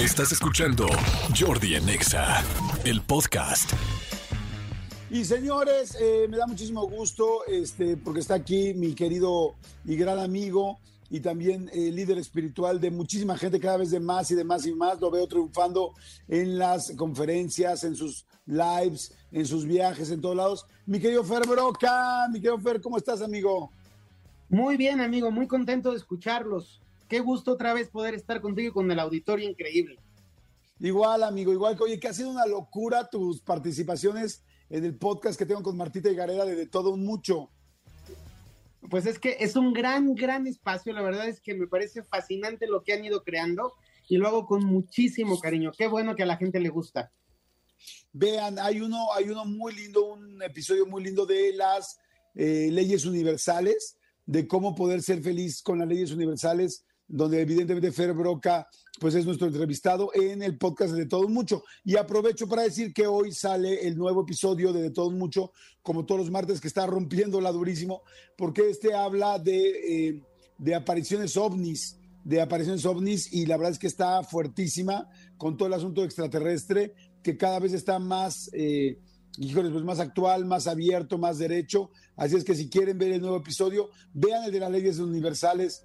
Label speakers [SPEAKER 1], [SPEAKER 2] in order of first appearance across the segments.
[SPEAKER 1] Estás escuchando Jordi Anexa, el podcast.
[SPEAKER 2] Y señores, eh, me da muchísimo gusto este, porque está aquí mi querido y gran amigo y también eh, líder espiritual de muchísima gente, cada vez de más y de más y más. Lo veo triunfando en las conferencias, en sus lives, en sus viajes, en todos lados. Mi querido Fer Broca, mi querido Fer, ¿cómo estás, amigo?
[SPEAKER 3] Muy bien, amigo, muy contento de escucharlos. Qué gusto otra vez poder estar contigo y con el auditorio increíble.
[SPEAKER 2] Igual, amigo, igual que, oye, que ha sido una locura tus participaciones en el podcast que tengo con Martita y Garera de, de todo un mucho.
[SPEAKER 3] Pues es que es un gran, gran espacio. La verdad es que me parece fascinante lo que han ido creando y lo hago con muchísimo cariño. Qué bueno que a la gente le gusta.
[SPEAKER 2] Vean, hay uno, hay uno muy lindo, un episodio muy lindo de las eh, leyes universales, de cómo poder ser feliz con las leyes universales donde evidentemente Fer Broca pues es nuestro entrevistado en el podcast de Todo Mucho. Y aprovecho para decir que hoy sale el nuevo episodio de De Todo Mucho, como todos los martes, que está rompiéndola durísimo, porque este habla de, eh, de apariciones ovnis, de apariciones ovnis, y la verdad es que está fuertísima con todo el asunto extraterrestre, que cada vez está más... Eh, híjoles, pues más actual, más abierto, más derecho. Así es que si quieren ver el nuevo episodio, vean el de las leyes universales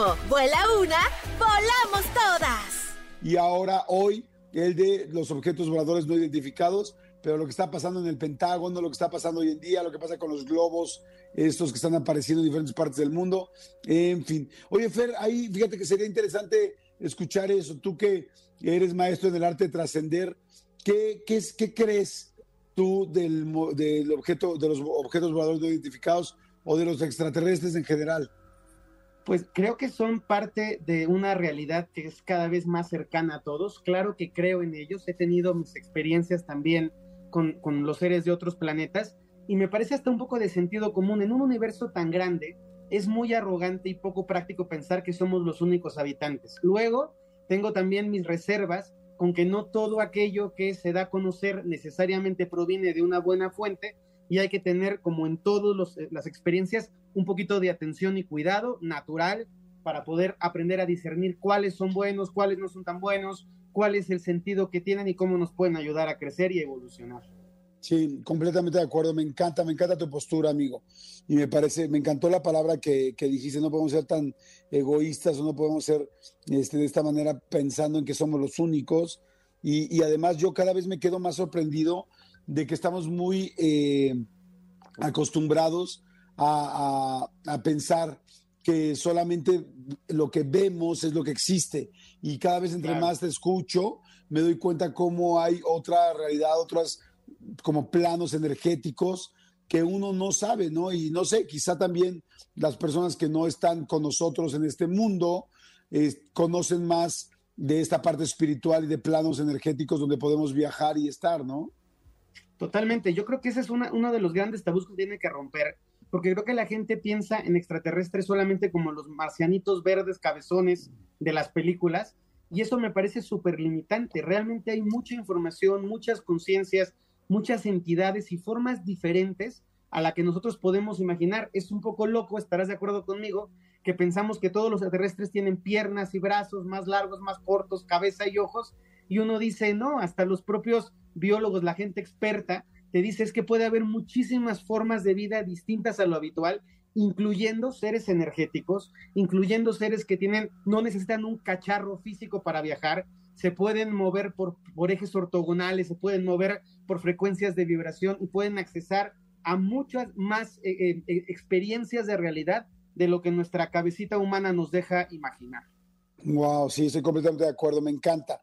[SPEAKER 4] Vuela una, volamos todas.
[SPEAKER 2] Y ahora, hoy, el de los objetos voladores no identificados, pero lo que está pasando en el Pentágono, lo que está pasando hoy en día, lo que pasa con los globos, estos que están apareciendo en diferentes partes del mundo, en fin. Oye, Fer, ahí fíjate que sería interesante escuchar eso. Tú que eres maestro en el arte de trascender, ¿qué, qué, ¿qué crees tú del, del objeto, de los objetos voladores no identificados o de los extraterrestres en general?
[SPEAKER 3] Pues creo que son parte de una realidad que es cada vez más cercana a todos. Claro que creo en ellos, he tenido mis experiencias también con, con, los seres de otros planetas y me parece hasta un poco de sentido común. En un universo tan grande es muy arrogante y poco práctico pensar que somos los únicos habitantes. Luego, tengo también mis reservas con que no todo aquello que se da a conocer necesariamente proviene de una buena fuente y hay que tener, como en todas las experiencias, un poquito de atención y cuidado natural para poder aprender a discernir cuáles son buenos, cuáles no son tan buenos, cuál es el sentido que tienen y cómo nos pueden ayudar a crecer y evolucionar.
[SPEAKER 2] Sí, completamente de acuerdo. Me encanta, me encanta tu postura, amigo. Y me parece, me encantó la palabra que, que dijiste, no podemos ser tan egoístas o no podemos ser este, de esta manera pensando en que somos los únicos. Y, además yo cada vez me quedo más sorprendido de que estamos muy eh, acostumbrados a, a, a, pensar que solamente lo que vemos es lo que existe. Y cada vez entre claro. más te escucho, me doy cuenta cómo hay otra realidad, otros como planos energéticos que uno no sabe, ¿no? Y no sé, quizá también las personas que no están con nosotros en este mundo eh, conocen más de esta parte espiritual y de planos energéticos donde podemos viajar y estar, ¿no?
[SPEAKER 3] Totalmente, yo creo que ese es una, uno de los grandes tabús que tiene que romper, porque creo que la gente piensa en extraterrestres solamente como los marcianitos verdes cabezones de las películas, y eso me parece súper limitante. Realmente hay mucha información, muchas conciencias, muchas entidades y formas diferentes a la que nosotros podemos imaginar. Es un poco loco, estarás de acuerdo conmigo, que pensamos que todos los extraterrestres tienen piernas y brazos más largos, más cortos, cabeza y ojos, y uno dice, no, hasta los propios biólogos, la gente experta, te dice es que puede haber muchísimas formas de vida distintas a lo habitual incluyendo seres energéticos, incluyendo seres que tienen, no necesitan un cacharro físico para viajar, se pueden mover por, por ejes ortogonales, se pueden mover por frecuencias de vibración y pueden accesar a muchas más eh, eh, eh, experiencias de realidad de lo que nuestra cabecita humana nos deja imaginar.
[SPEAKER 2] Wow, sí, estoy completamente de acuerdo, me encanta.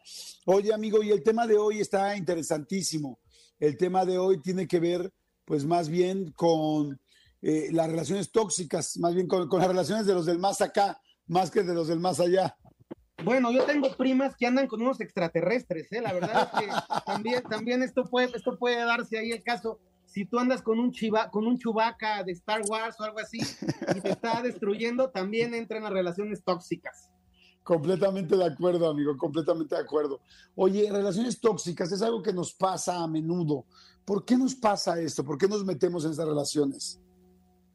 [SPEAKER 2] Oye, amigo, y el tema de hoy está interesantísimo. El tema de hoy tiene que ver, pues, más bien con las relaciones tóxicas, más bien con, con, las relaciones de los del más acá, más que de los del más allá.
[SPEAKER 3] Bueno, yo tengo primas que andan con unos extraterrestres, ¿eh? La verdad es que también, también esto, puede, esto puede darse ahí el caso. Si tú andas con un chiva, con un chubaca de Star Wars o algo así y te está destruyendo, también entran las relaciones tóxicas.
[SPEAKER 2] Completamente de acuerdo, amigo, completamente de acuerdo. Oye, relaciones tóxicas es algo que nos pasa a menudo. ¿Por qué nos pasa esto? ¿Por qué nos metemos en estas relaciones?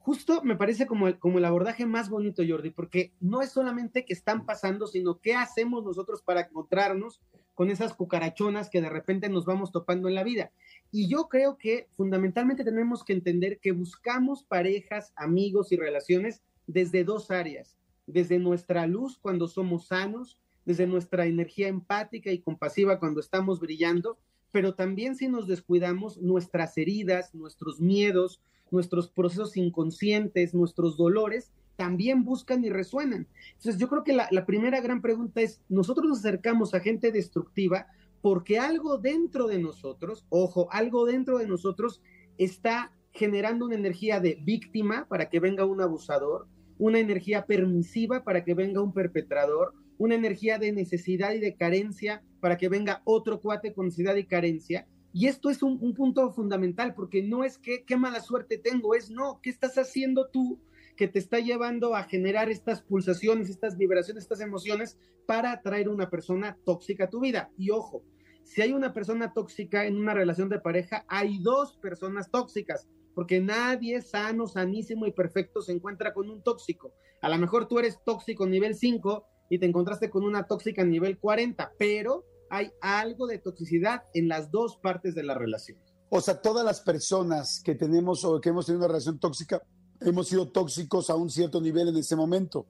[SPEAKER 3] justo me parece como el, como el abordaje más bonito, Jordi, porque no es solamente que están pasando, sino qué hacemos nosotros para encontrarnos con esas cucarachonas que de repente nos vamos topando en la vida. Y yo creo que fundamentalmente tenemos que entender que buscamos parejas, amigos y relaciones desde dos áreas, desde nuestra luz cuando somos sanos, desde nuestra energía empática y compasiva cuando estamos brillando, pero también si nos descuidamos, nuestras heridas, nuestros miedos, nuestros procesos inconscientes, nuestros dolores, también buscan y resuenan. Entonces yo creo que la, primera gran pregunta es, nosotros nos acercamos a gente destructiva porque algo dentro de nosotros, ojo, algo dentro de nosotros está generando una energía de víctima para que venga un abusador, una energía permisiva para que venga un perpetrador, una energía de necesidad y de carencia para que venga otro cuate con necesidad y carencia, y esto es un, punto fundamental, porque no es que qué mala suerte tengo, es no, ¿qué estás haciendo tú que te está llevando a generar estas pulsaciones, estas vibraciones, estas emociones para atraer una persona tóxica a tu vida? Y ojo, si hay una persona tóxica en una relación de pareja, hay dos personas tóxicas, porque nadie sano, sanísimo y perfecto se encuentra con un tóxico. A lo mejor tú eres tóxico nivel 5 y te encontraste con una tóxica nivel 40, pero hay algo de toxicidad en las dos partes de la relación.
[SPEAKER 2] O sea, todas las personas que tenemos o que hemos tenido una relación tóxica, hemos sido tóxicos a un cierto nivel en ese momento.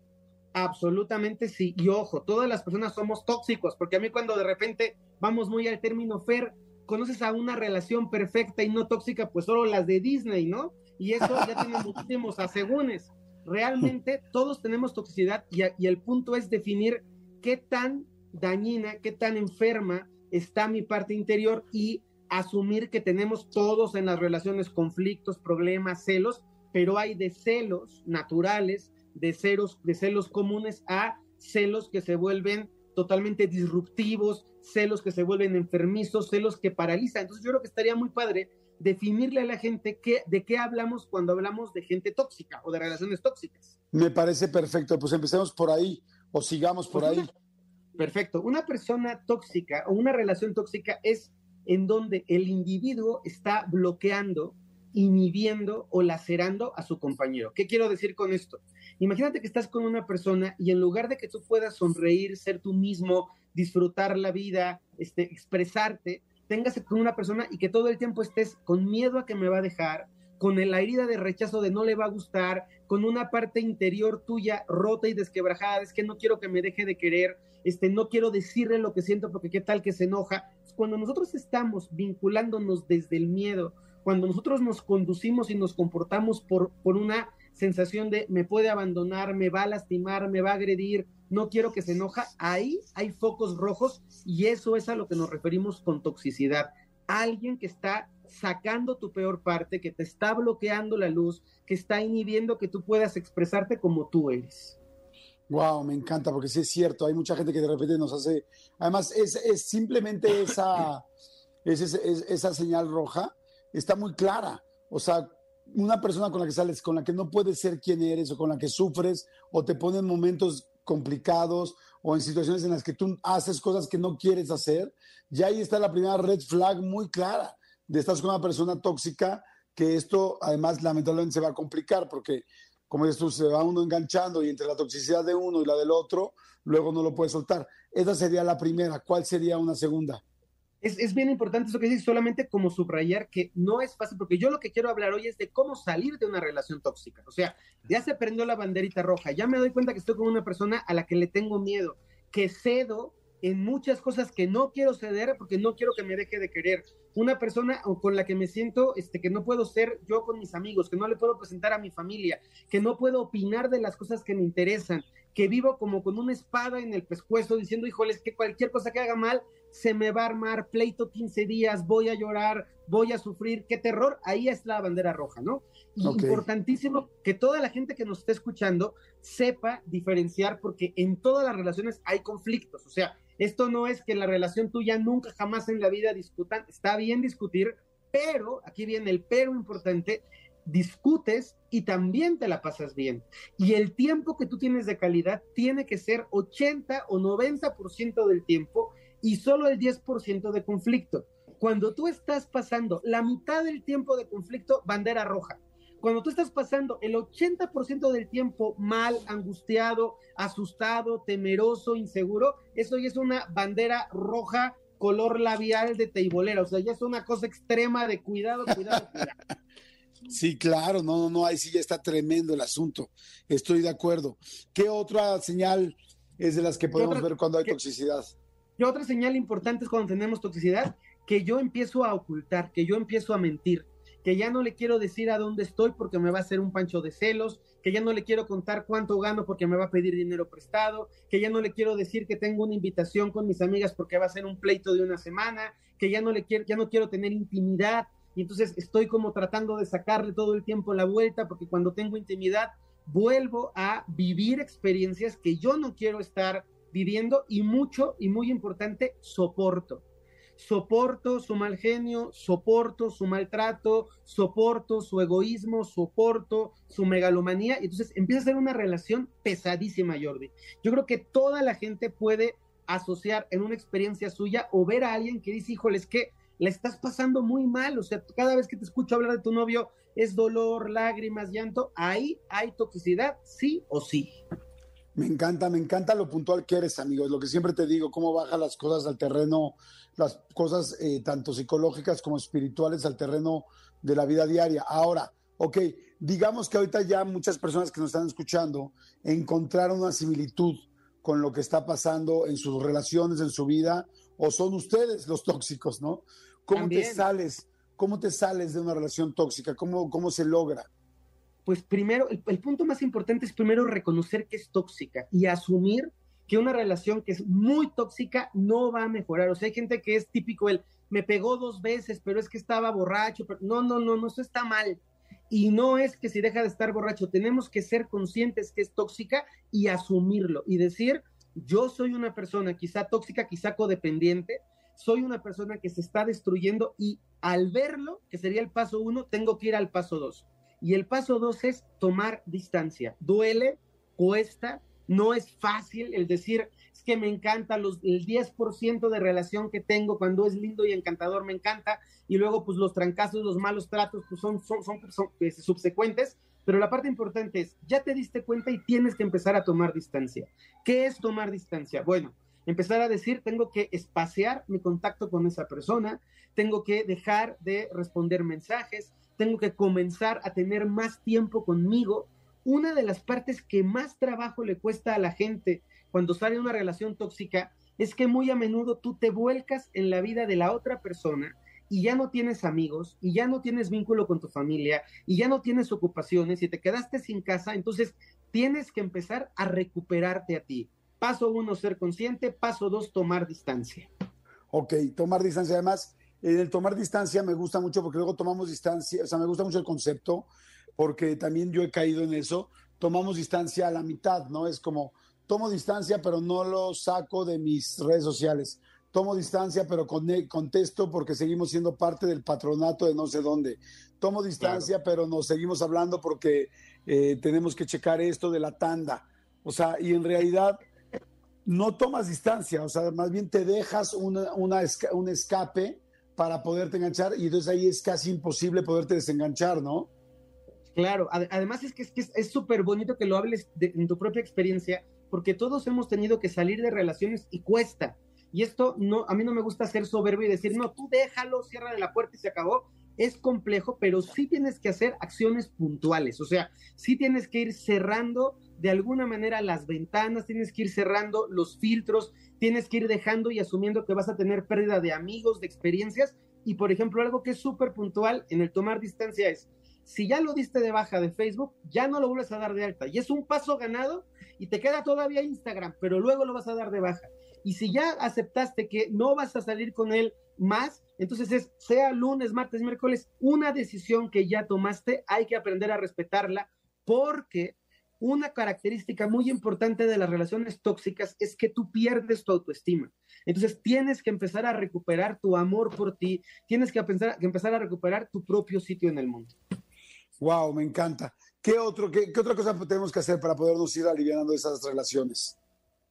[SPEAKER 3] Absolutamente sí. Y ojo, todas las personas somos tóxicos, porque a mí cuando de repente vamos muy al término Fer, conoces a una relación perfecta y no tóxica, pues solo las de Disney, ¿no? Y eso ya tiene muchísimos asegúnes. Realmente todos tenemos toxicidad y, y el punto es definir qué tan dañina, qué tan enferma está mi parte interior y asumir que tenemos todos en las relaciones conflictos, problemas, celos, pero hay de celos naturales, de celos, de celos comunes a celos que se vuelven totalmente disruptivos, celos que se vuelven enfermizos, celos que paralizan. Entonces yo creo que estaría muy padre definirle a la gente qué, de qué hablamos cuando hablamos de gente tóxica o de relaciones tóxicas.
[SPEAKER 2] Me parece perfecto, pues empecemos por ahí o sigamos por pues ahí.
[SPEAKER 3] Perfecto. Una persona tóxica o una relación tóxica es en donde el individuo está bloqueando, inhibiendo o lacerando a su compañero. ¿Qué quiero decir con esto? Imagínate que estás con una persona y en lugar de que tú puedas sonreír, ser tú mismo, disfrutar la vida, este, expresarte, tengas con una persona y que todo el tiempo estés con miedo a que me va a dejar, con la herida de rechazo de no le va a gustar, con una parte interior tuya rota y desquebrajada, es que no quiero que me deje de querer, este, no quiero decirle lo que siento porque qué tal que se enoja. Cuando nosotros estamos vinculándonos desde el miedo, cuando nosotros nos conducimos y nos comportamos por, por una sensación de me puede abandonar, me va a lastimar, me va a agredir, no quiero que se enoja, ahí hay focos rojos y eso es a lo que nos referimos con toxicidad. Alguien que está sacando tu peor parte, que te está bloqueando la luz, que está inhibiendo que tú puedas expresarte como tú eres.
[SPEAKER 2] Wow, me encanta porque sí es cierto, hay mucha gente que de repente nos hace, además es, es simplemente esa, es, esa señal roja, está muy clara, o sea, una persona con la que sales, con la que no puedes ser quien eres o con la que sufres o te pone en momentos complicados o en situaciones en las que tú haces cosas que no quieres hacer, ya ahí está la primera red flag muy clara de estar con una persona tóxica, que esto además lamentablemente se va a complicar porque, como tú, se va uno enganchando y entre la toxicidad de uno y la del otro, luego no lo puede soltar. Esa sería la primera. ¿Cuál sería una segunda?
[SPEAKER 3] Es, bien importante eso que dices, solamente como subrayar que no es fácil, porque yo lo que quiero hablar hoy es de cómo salir de una relación tóxica. O sea, ya se prendió la banderita roja, ya me doy cuenta que estoy con una persona a la que le tengo miedo, que cedo en muchas cosas que no quiero ceder porque no quiero que me deje de querer. Una persona con la que me siento este, que no puedo ser yo con mis amigos, que no le puedo presentar a mi familia, que no puedo opinar de las cosas que me interesan, que vivo como con una espada en el pescuezo diciendo, híjoles, que cualquier cosa que haga mal se me va a armar, pleito 15 días, voy a llorar, voy a sufrir, qué terror, ahí es la bandera roja, ¿no? Y importantísimo que toda la gente que nos esté escuchando sepa diferenciar, porque en todas las relaciones hay conflictos, o sea, esto no es que la relación tuya nunca jamás en la vida discutan, está bien discutir, pero, aquí viene el pero importante, discutes y también te la pasas bien. Y el tiempo que tú tienes de calidad tiene que ser 80 o 90% del tiempo y solo el 10% de conflicto. Cuando tú estás pasando la mitad del tiempo de conflicto, bandera roja. Cuando tú estás pasando el 80% del tiempo mal, angustiado, asustado, temeroso, inseguro, eso ya es una bandera roja color labial de teibolera, o sea, ya es una cosa extrema de cuidado, cuidado, cuidado.
[SPEAKER 2] Sí, claro, no, no, no, ahí sí ya está tremendo el asunto. Estoy de acuerdo. ¿Qué otra señal es de las que podemos ver cuando hay toxicidad?
[SPEAKER 3] Y otra señal importante es cuando tenemos toxicidad, que yo empiezo a ocultar, que yo empiezo a mentir, que ya no le quiero decir a dónde estoy porque me va a hacer un pancho de celos, que ya no le quiero contar cuánto gano porque me va a pedir dinero prestado, que ya no le quiero decir que tengo una invitación con mis amigas porque va a ser un pleito de una semana, que ya no le quiero, ya no quiero tener intimidad, y entonces estoy como tratando de sacarle todo el tiempo la vuelta porque cuando tengo intimidad vuelvo a vivir experiencias que yo no quiero estar viviendo y mucho y muy importante, soporto. Soporto su mal genio, soporto su maltrato, soporto su egoísmo, soporto su megalomanía. Y entonces empieza a ser una relación pesadísima, Jordi. Yo creo que toda la gente puede asociar en una experiencia suya o ver a alguien que dice, híjole, es que la estás pasando muy mal. O sea, cada vez que te escucho hablar de tu novio es dolor, lágrimas, llanto. Ahí hay toxicidad, sí o sí.
[SPEAKER 2] Me encanta, me encanta lo puntual que eres, amigo. Es lo que siempre te digo, cómo baja las cosas al terreno, las cosas eh, tanto psicológicas como espirituales al terreno de la vida diaria. Ahora, ok, digamos que ahorita ya muchas personas que nos están escuchando encontraron una similitud con lo que está pasando en sus relaciones, en su vida, o son ustedes los tóxicos, ¿no? ¿Cómo te sales? ¿Cómo te sales de una relación tóxica? ¿Cómo, cómo se logra?
[SPEAKER 3] Pues primero, el, punto más importante es primero reconocer que es tóxica y asumir que una relación que es muy tóxica no va a mejorar. O sea, hay gente que es típico el, me pegó dos veces, pero es que estaba borracho. Pero... No, no, no, no, eso está mal. Y no es que si deja de estar borracho, tenemos que ser conscientes que es tóxica y asumirlo y decir, yo soy una persona quizá tóxica, quizá codependiente, soy una persona que se está destruyendo y al verlo, que sería el paso uno, tengo que ir al paso dos y el paso dos es tomar distancia. Duele, cuesta, no es fácil el decir, es que me encanta los, el 10% de relación que tengo cuando es lindo y encantador, me encanta, y luego pues los trancazos, los malos tratos pues son, son, son, pues, subsecuentes, pero la parte importante es, ya te diste cuenta y tienes que empezar a tomar distancia. ¿Qué es tomar distancia? Bueno, empezar a decir, tengo que espaciar mi contacto con esa persona, tengo que dejar de responder mensajes, tengo que comenzar a tener más tiempo conmigo. Una de las partes que más trabajo le cuesta a la gente cuando sale una relación tóxica es que muy a menudo tú te vuelcas en la vida de la otra persona y ya no tienes amigos y ya no tienes vínculo con tu familia y ya no tienes ocupaciones y te quedaste sin casa, entonces tienes que empezar a recuperarte a ti. Paso uno, ser consciente. Paso dos, tomar distancia.
[SPEAKER 2] Ok, tomar distancia. Además, en el tomar distancia me gusta mucho porque luego tomamos distancia, o sea, me gusta mucho el concepto porque también yo he caído en eso. Tomamos distancia a la mitad, ¿no? Es como, tomo distancia, pero no lo saco de mis redes sociales. Tomo distancia, pero contesto porque seguimos siendo parte del patronato de no sé dónde. Tomo distancia, pero nos seguimos hablando porque eh, tenemos que checar esto de la tanda. O sea, y en realidad no tomas distancia, o sea, más bien te dejas una, un escape para poderte enganchar y entonces ahí es casi imposible poderte desenganchar, ¿no?
[SPEAKER 3] Claro, además es que es súper bonito que lo hables en tu propia experiencia, porque todos hemos tenido que salir de relaciones y cuesta. Y esto no, a mí no me gusta ser soberbio y decir, no, tú déjalo, cierra de la puerta y se acabó. Es complejo, pero sí tienes que hacer acciones puntuales. O sea, sí tienes que ir cerrando de alguna manera las ventanas, tienes que ir cerrando los filtros, tienes que ir dejando y asumiendo que vas a tener pérdida de amigos, de experiencias. Y por ejemplo, algo que es súper puntual en el tomar distancia es, si ya lo diste de baja de Facebook, ya no lo vuelves a dar de alta. Y es un paso ganado y te queda todavía Instagram, pero luego lo vas a dar de baja. Y si ya aceptaste que no vas a salir con él más, entonces es, sea lunes, martes, miércoles, una decisión que ya tomaste, hay que aprender a respetarla porque una característica muy importante de las relaciones tóxicas es que tú pierdes tu autoestima. Entonces tienes que empezar a recuperar tu amor por ti, tienes que, pensar, que empezar a recuperar tu propio sitio en el mundo.
[SPEAKER 2] Wow, me encanta. ¿Qué, otro, qué, otra cosa tenemos que hacer para podernos ir aliviando esas relaciones?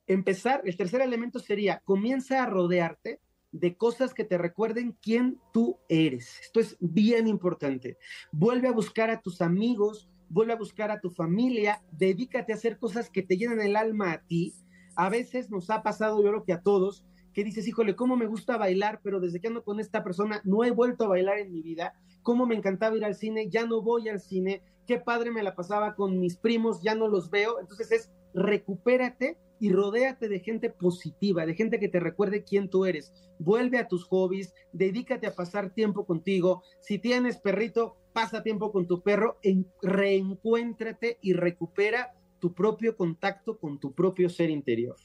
[SPEAKER 3] Empezar, el tercer elemento sería, comienza a rodearte de cosas que te recuerden quién tú eres. Esto es bien importante. Vuelve a buscar a tus amigos, vuelve a buscar a tu familia, dedícate a hacer cosas que te llenan el alma a ti. A veces nos ha pasado, yo creo que a todos, que dices, híjole, cómo me gusta bailar, pero desde que ando con esta persona no he vuelto a bailar en mi vida. Cómo me encantaba ir al cine, ya no voy al cine. Qué padre me la pasaba con mis primos, ya no los veo. Entonces es recupérate y rodéate de gente positiva, de gente que te recuerde quién tú eres. Vuelve a tus hobbies, dedícate a pasar tiempo contigo. Si tienes perrito, pasa tiempo con tu perro, en, reencuéntrate y recupera tu propio contacto con tu propio ser interior.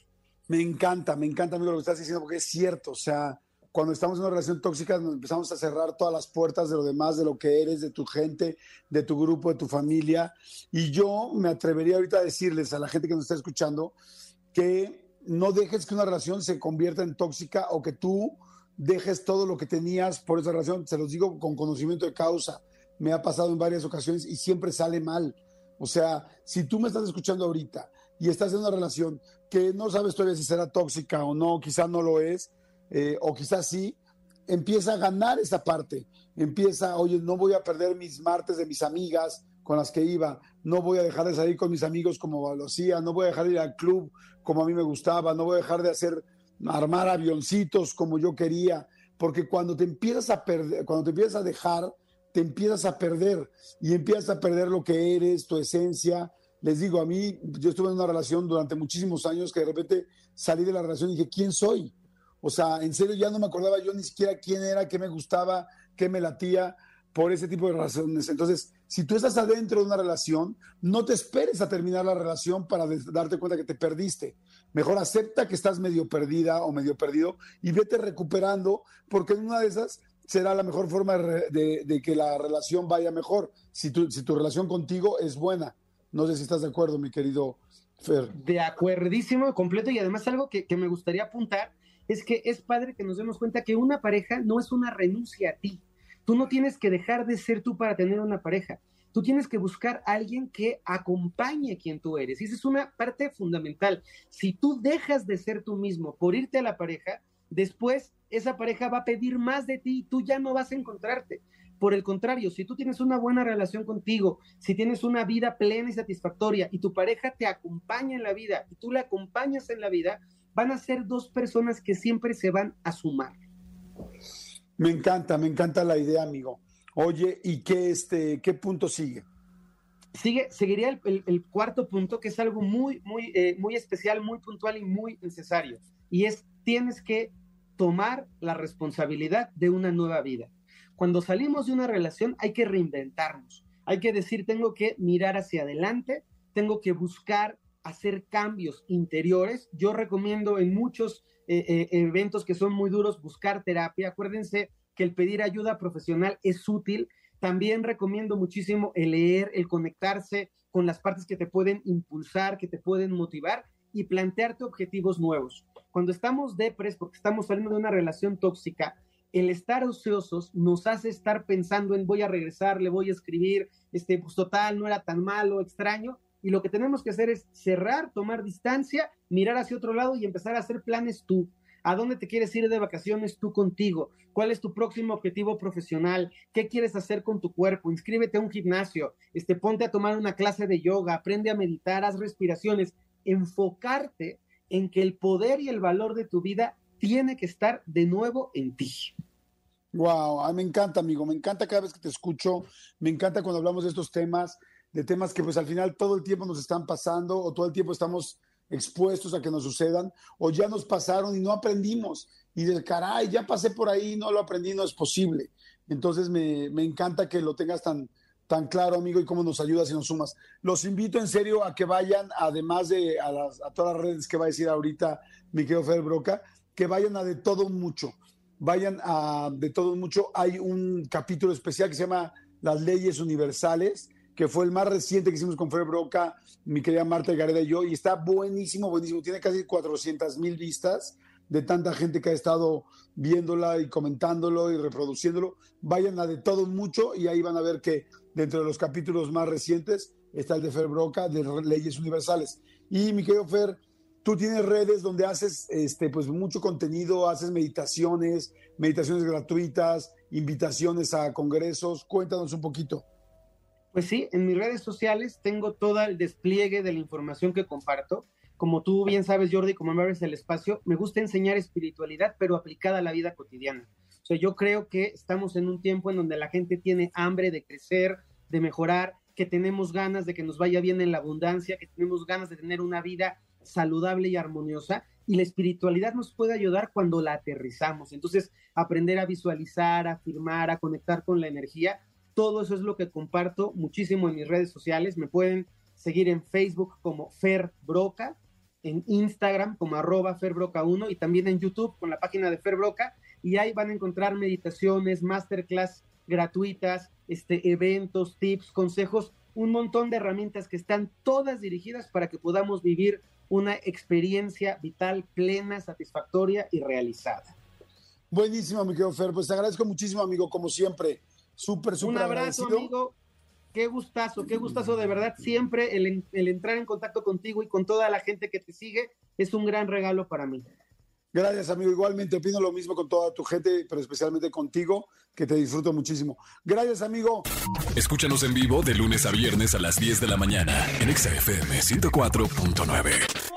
[SPEAKER 2] Me encanta, me encanta, amigo, lo que estás diciendo, porque es cierto, o sea, cuando estamos en una relación tóxica nos empezamos a cerrar todas las puertas de lo demás, de lo que eres, de tu gente, de tu grupo, de tu familia. Y yo me atrevería ahorita a decirles a la gente que nos está escuchando que no dejes que una relación se convierta en tóxica o que tú dejes todo lo que tenías por esa relación. Se los digo con conocimiento de causa. Me ha pasado en varias ocasiones y siempre sale mal. O sea, si tú me estás escuchando ahorita y estás en una relación que no sabes todavía si será tóxica o no, quizás no lo es, eh, o quizás sí, empieza a ganar esa parte. Empieza, oye, no voy a perder mis martes de mis amigas con las que iba, no voy a dejar de salir con mis amigos como lo hacía, no voy a dejar de ir al club como a mí me gustaba, no voy a dejar de hacer, armar avioncitos como yo quería, porque cuando te empiezas a perder, cuando te empiezas a dejar, te empiezas a perder y empiezas a perder lo que eres, tu esencia, les digo, a mí, yo estuve en una relación durante muchísimos años que de repente salí de la relación y dije, ¿quién soy? O sea, en serio ya no me acordaba yo ni siquiera quién era, qué me gustaba, qué me latía por ese tipo de razones. Entonces, si tú estás adentro de una relación, no te esperes a terminar la relación para darte cuenta que te perdiste. Mejor acepta que estás medio perdida o medio perdido y vete recuperando, porque en una de esas será la mejor forma de, que la relación vaya mejor, si si tu relación contigo es buena. No sé si estás de acuerdo, mi querido Fer.
[SPEAKER 3] De acuerdísimo, completo, y además algo que, que me gustaría apuntar es que es padre que nos demos cuenta que una pareja no es una renuncia a ti. Tú no tienes que dejar de ser tú para tener una pareja. Tú tienes que buscar a alguien que acompañe a quien tú eres. Y esa es una parte fundamental. Si tú dejas de ser tú mismo por irte a la pareja, después esa pareja va a pedir más de ti y tú ya no vas a encontrarte. Por el contrario, si tú tienes una buena relación contigo, si tienes una vida plena y satisfactoria y tu pareja te acompaña en la vida y tú la acompañas en la vida, van a ser dos personas que siempre se van a sumar.
[SPEAKER 2] Me encanta, me encanta la idea, amigo. Oye, ¿y qué, este, qué punto sigue?
[SPEAKER 3] Sigue, seguiría el, cuarto punto, que es algo muy, muy, eh, muy especial, muy puntual y muy necesario. Y es, tienes que tomar la responsabilidad de una nueva vida. Cuando salimos de una relación hay que reinventarnos, hay que decir, tengo que mirar hacia adelante, tengo que buscar hacer cambios interiores. Yo recomiendo en muchos eh, eh, eventos que son muy duros buscar terapia. Acuérdense que el pedir ayuda profesional es útil. También recomiendo muchísimo el leer, el conectarse con las partes que te pueden impulsar, que te pueden motivar y plantearte objetivos nuevos. Cuando estamos depres, porque estamos saliendo de una relación tóxica, el estar ociosos nos hace estar pensando en voy a regresar, le voy a escribir, este, pues total, no era tan malo, extraño, y lo que tenemos que hacer es cerrar, tomar distancia, mirar hacia otro lado y empezar a hacer planes tú. ¿A dónde te quieres ir de vacaciones tú contigo? ¿Cuál es tu próximo objetivo profesional? ¿Qué quieres hacer con tu cuerpo? Inscríbete a un gimnasio, este, ponte a tomar una clase de yoga, aprende a meditar, haz respiraciones, enfocarte en que el poder y el valor de tu vida tiene que estar de nuevo en ti.
[SPEAKER 2] Wow, me encanta, amigo, me encanta cada vez que te escucho, me encanta cuando hablamos de estos temas, de temas que pues al final todo el tiempo nos están pasando o todo el tiempo estamos expuestos a que nos sucedan o ya nos pasaron y no aprendimos y del caray, ya pasé por ahí, no lo aprendí, no es posible. Entonces me, me encanta que lo tengas tan, tan claro, amigo, y cómo nos ayudas y nos sumas. Los invito en serio a que vayan, además de a, todas las redes que va a decir ahorita mi querido Fer Broca, que vayan a de todo mucho. Vayan a de todo mucho. Hay un capítulo especial que se llama Las leyes universales, que fue el más reciente que hicimos con Fer Broca, mi querida Marta Gareda y yo, y está buenísimo, buenísimo. Tiene casi 400 mil vistas de tanta gente que ha estado viéndola y comentándolo y reproduciéndolo. Vayan a de todo mucho y ahí van a ver que dentro de los capítulos más recientes está el de Fer Broca de Leyes Universales. Y mi querido Fer, tú tienes redes donde haces este, pues, mucho contenido, haces meditaciones, meditaciones gratuitas, invitaciones a congresos. Cuéntanos un poquito.
[SPEAKER 3] Pues sí, en mis redes sociales tengo todo el despliegue de la información que comparto. Como tú bien sabes, Jordi, como me abres el espacio, me gusta enseñar espiritualidad, pero aplicada a la vida cotidiana. O sea, yo creo que estamos en un tiempo en donde la gente tiene hambre de crecer, de mejorar, que tenemos ganas de que nos vaya bien en la abundancia, que tenemos ganas de tener una vida saludable y armoniosa. Y la espiritualidad nos puede ayudar cuando la aterrizamos. Entonces, aprender a visualizar, a afirmar, a conectar con la energía, todo eso es lo que comparto muchísimo en mis redes sociales. Me pueden seguir en Facebook como Fer Broca, en Instagram como arroba ferbroca1 y también en YouTube con la página de Fer Broca. Y ahí van a encontrar meditaciones, masterclass gratuitas, este, eventos, tips, consejos, un montón de herramientas que están todas dirigidas para que podamos vivir una experiencia vital plena, satisfactoria y realizada.
[SPEAKER 2] Buenísimo, mi querido Fer. Pues te agradezco muchísimo, amigo, como siempre. Súper, súper
[SPEAKER 3] Un abrazo, amigo. Qué gustazo, qué gustazo de verdad. Siempre el, el, entrar en contacto contigo y con toda la gente que te sigue es un gran regalo para mí.
[SPEAKER 2] Gracias, amigo. Igualmente opino lo mismo con toda tu gente, pero especialmente contigo, que te disfruto muchísimo. Gracias, amigo.
[SPEAKER 1] Escúchanos en vivo de lunes a viernes a las 10 de la mañana en XFM 104.9.